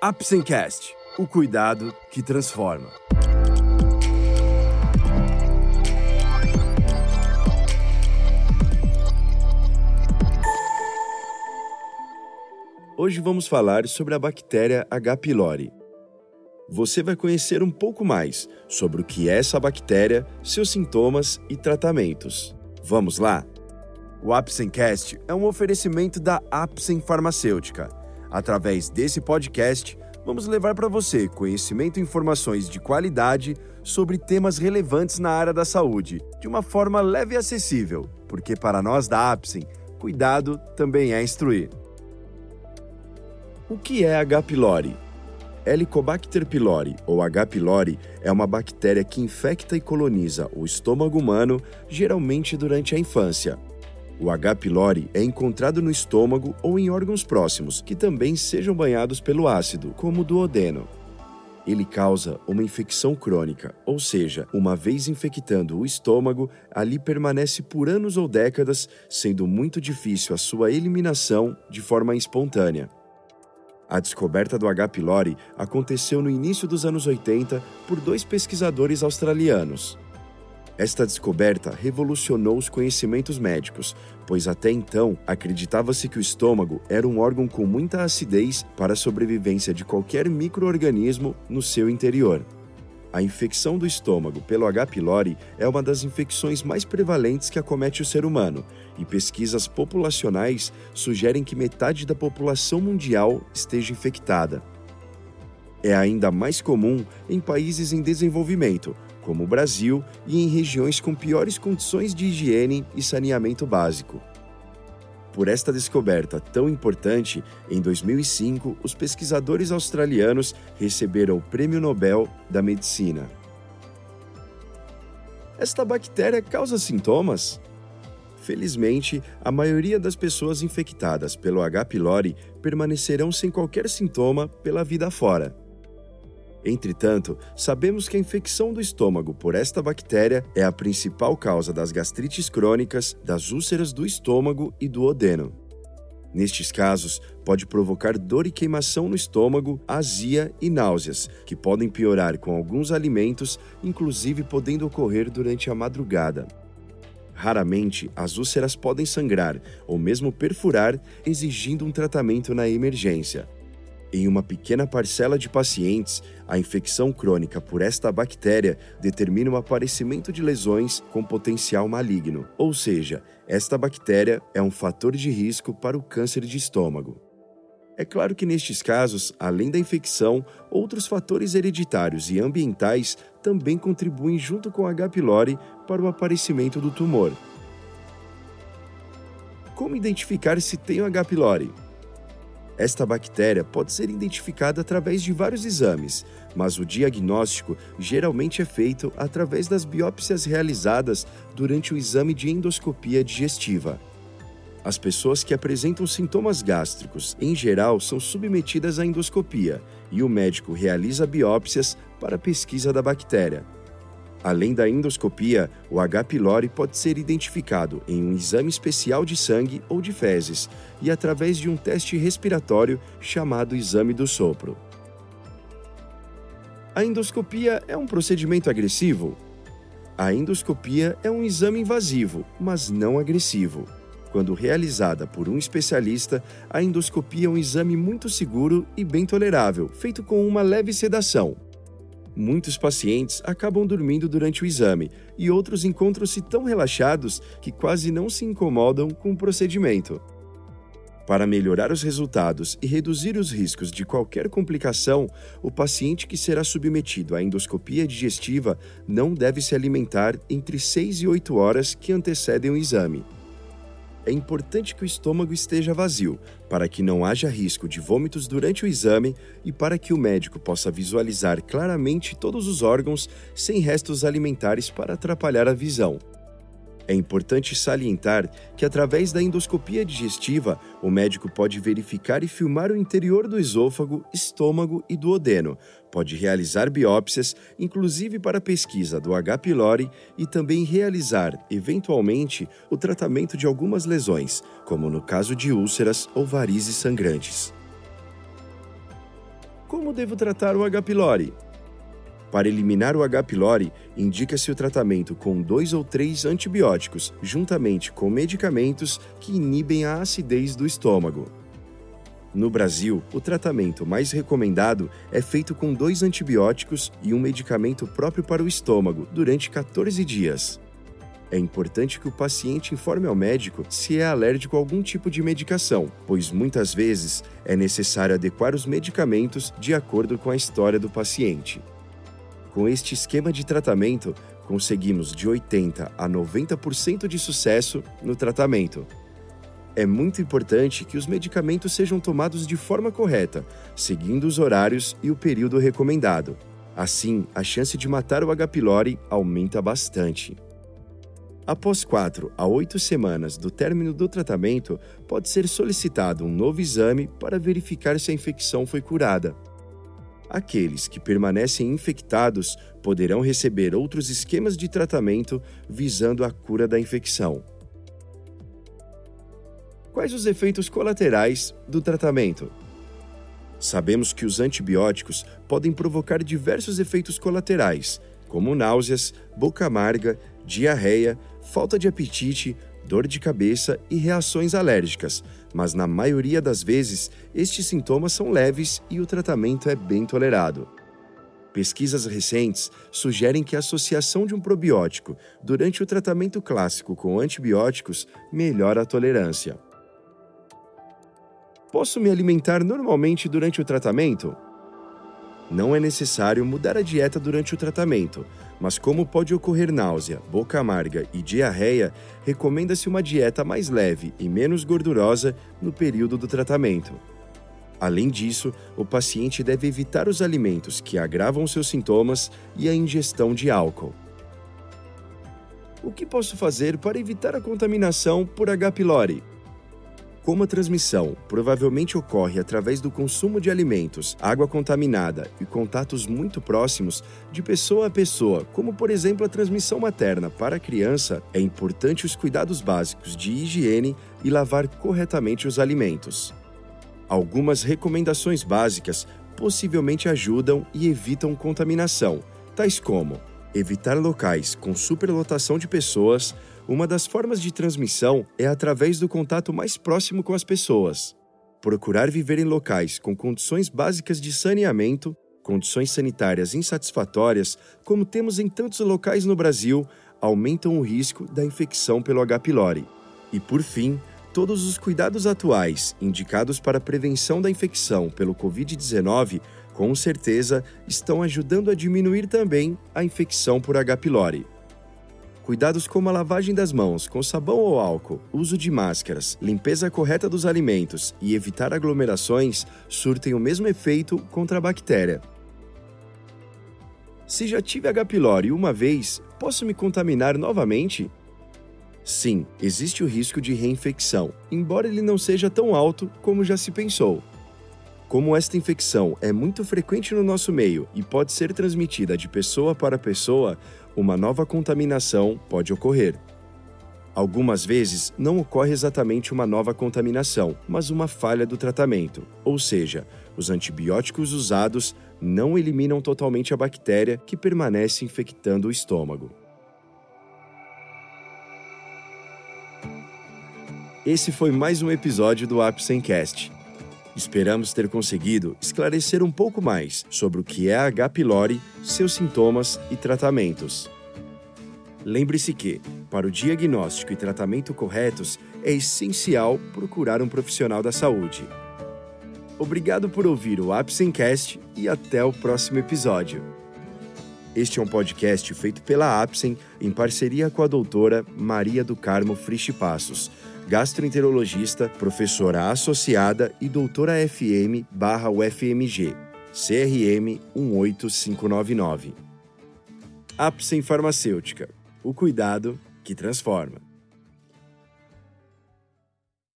Apsencast, o cuidado que transforma. Hoje vamos falar sobre a bactéria H. pylori. Você vai conhecer um pouco mais sobre o que é essa bactéria, seus sintomas e tratamentos. Vamos lá? O Apsencast é um oferecimento da Apsen Farmacêutica. Através desse podcast, vamos levar para você conhecimento e informações de qualidade sobre temas relevantes na área da saúde, de uma forma leve e acessível, porque para nós da Apsen, cuidado também é instruir. O que é H. pylori? Helicobacter pylori, ou H. pylori, é uma bactéria que infecta e coloniza o estômago humano, geralmente durante a infância. O H. pylori é encontrado no estômago ou em órgãos próximos, que também sejam banhados pelo ácido, como o duodeno. Ele causa uma infecção crônica, ou seja, uma vez infectando o estômago, ali permanece por anos ou décadas, sendo muito difícil a sua eliminação de forma espontânea. A descoberta do H. pylori aconteceu no início dos anos 80 por dois pesquisadores australianos. Esta descoberta revolucionou os conhecimentos médicos, pois até então acreditava-se que o estômago era um órgão com muita acidez para a sobrevivência de qualquer microorganismo no seu interior. A infecção do estômago pelo H. pylori é uma das infecções mais prevalentes que acomete o ser humano, e pesquisas populacionais sugerem que metade da população mundial esteja infectada. É ainda mais comum em países em desenvolvimento, como o Brasil, e em regiões com piores condições de higiene e saneamento básico. Por esta descoberta tão importante, em 2005, os pesquisadores australianos receberam o Prêmio Nobel da Medicina. Esta bactéria causa sintomas? Felizmente, a maioria das pessoas infectadas pelo H. pylori permanecerão sem qualquer sintoma pela vida fora. Entretanto, sabemos que a infecção do estômago por esta bactéria é a principal causa das gastrites crônicas, das úlceras do estômago e do odeno. Nestes casos, pode provocar dor e queimação no estômago, azia e náuseas, que podem piorar com alguns alimentos, inclusive podendo ocorrer durante a madrugada. Raramente, as úlceras podem sangrar ou mesmo perfurar, exigindo um tratamento na emergência. Em uma pequena parcela de pacientes, a infecção crônica por esta bactéria determina o aparecimento de lesões com potencial maligno, ou seja, esta bactéria é um fator de risco para o câncer de estômago. É claro que nestes casos, além da infecção, outros fatores hereditários e ambientais também contribuem junto com H. pylori para o aparecimento do tumor. Como identificar se tem H. pylori? Esta bactéria pode ser identificada através de vários exames, mas o diagnóstico geralmente é feito através das biópsias realizadas durante o exame de endoscopia digestiva. As pessoas que apresentam sintomas gástricos, em geral, são submetidas à endoscopia e o médico realiza biópsias para pesquisa da bactéria. Além da endoscopia, o H. pylori pode ser identificado em um exame especial de sangue ou de fezes e através de um teste respiratório chamado exame do sopro. A endoscopia é um procedimento agressivo? A endoscopia é um exame invasivo, mas não agressivo. Quando realizada por um especialista, a endoscopia é um exame muito seguro e bem tolerável, feito com uma leve sedação, Muitos pacientes acabam dormindo durante o exame e outros encontram-se tão relaxados que quase não se incomodam com o procedimento. Para melhorar os resultados e reduzir os riscos de qualquer complicação, o paciente que será submetido à endoscopia digestiva não deve se alimentar entre 6 e 8 horas que antecedem o exame é importante que o estômago esteja vazio, para que não haja risco de vômitos durante o exame e para que o médico possa visualizar claramente todos os órgãos sem restos alimentares para atrapalhar a visão. É importante salientar que, através da endoscopia digestiva, o médico pode verificar e filmar o interior do esôfago, estômago e duodeno. Pode realizar biópsias, inclusive para pesquisa do H. pylori, e também realizar, eventualmente, o tratamento de algumas lesões, como no caso de úlceras ou varizes sangrantes. Como devo tratar o H. pylori? Para eliminar o H. pylori, indica-se o tratamento com dois ou três antibióticos, juntamente com medicamentos que inibem a acidez do estômago. No Brasil, o tratamento mais recomendado é feito com dois antibióticos e um medicamento próprio para o estômago durante 14 dias. É importante que o paciente informe ao médico se é alérgico a algum tipo de medicação, pois muitas vezes é necessário adequar os medicamentos de acordo com a história do paciente. Com este esquema de tratamento, conseguimos de 80 a 90% de sucesso no tratamento. É muito importante que os medicamentos sejam tomados de forma correta, seguindo os horários e o período recomendado. Assim, a chance de matar o H. pylori aumenta bastante. Após 4 a 8 semanas do término do tratamento, pode ser solicitado um novo exame para verificar se a infecção foi curada. Aqueles que permanecem infectados poderão receber outros esquemas de tratamento visando a cura da infecção. Quais os efeitos colaterais do tratamento? Sabemos que os antibióticos podem provocar diversos efeitos colaterais, como náuseas, boca amarga, diarreia, falta de apetite, dor de cabeça e reações alérgicas, mas na maioria das vezes estes sintomas são leves e o tratamento é bem tolerado. Pesquisas recentes sugerem que a associação de um probiótico durante o tratamento clássico com antibióticos melhora a tolerância. Posso me alimentar normalmente durante o tratamento? Não é necessário mudar a dieta durante o tratamento, mas como pode ocorrer náusea, boca amarga e diarreia, recomenda-se uma dieta mais leve e menos gordurosa no período do tratamento. Além disso, o paciente deve evitar os alimentos que agravam seus sintomas e a ingestão de álcool. O que posso fazer para evitar a contaminação por H. pylori? Como a transmissão provavelmente ocorre através do consumo de alimentos, água contaminada e contatos muito próximos de pessoa a pessoa, como por exemplo a transmissão materna para a criança, é importante os cuidados básicos de higiene e lavar corretamente os alimentos. Algumas recomendações básicas possivelmente ajudam e evitam contaminação, tais como evitar locais com superlotação de pessoas, uma das formas de transmissão é através do contato mais próximo com as pessoas. Procurar viver em locais com condições básicas de saneamento, condições sanitárias insatisfatórias, como temos em tantos locais no Brasil, aumentam o risco da infecção pelo H. pylori. E por fim, todos os cuidados atuais indicados para a prevenção da infecção pelo Covid-19 com certeza estão ajudando a diminuir também a infecção por H. pylori. Cuidados como a lavagem das mãos com sabão ou álcool, uso de máscaras, limpeza correta dos alimentos e evitar aglomerações surtem o mesmo efeito contra a bactéria. Se já tive H. pylori uma vez, posso me contaminar novamente? Sim, existe o risco de reinfecção, embora ele não seja tão alto como já se pensou. Como esta infecção é muito frequente no nosso meio e pode ser transmitida de pessoa para pessoa, uma nova contaminação pode ocorrer. Algumas vezes não ocorre exatamente uma nova contaminação, mas uma falha do tratamento, ou seja, os antibióticos usados não eliminam totalmente a bactéria que permanece infectando o estômago. Esse foi mais um episódio do Apsencast. Esperamos ter conseguido esclarecer um pouco mais sobre o que é H. pylori, seus sintomas e tratamentos. Lembre-se que, para o diagnóstico e tratamento corretos, é essencial procurar um profissional da saúde. Obrigado por ouvir o Apsencast e até o próximo episódio. Este é um podcast feito pela Apsen em parceria com a doutora Maria do Carmo Frisch Passos gastroenterologista, professora associada e doutora FM barra UFMG, CRM 18599. Apsen Farmacêutica, o cuidado que transforma.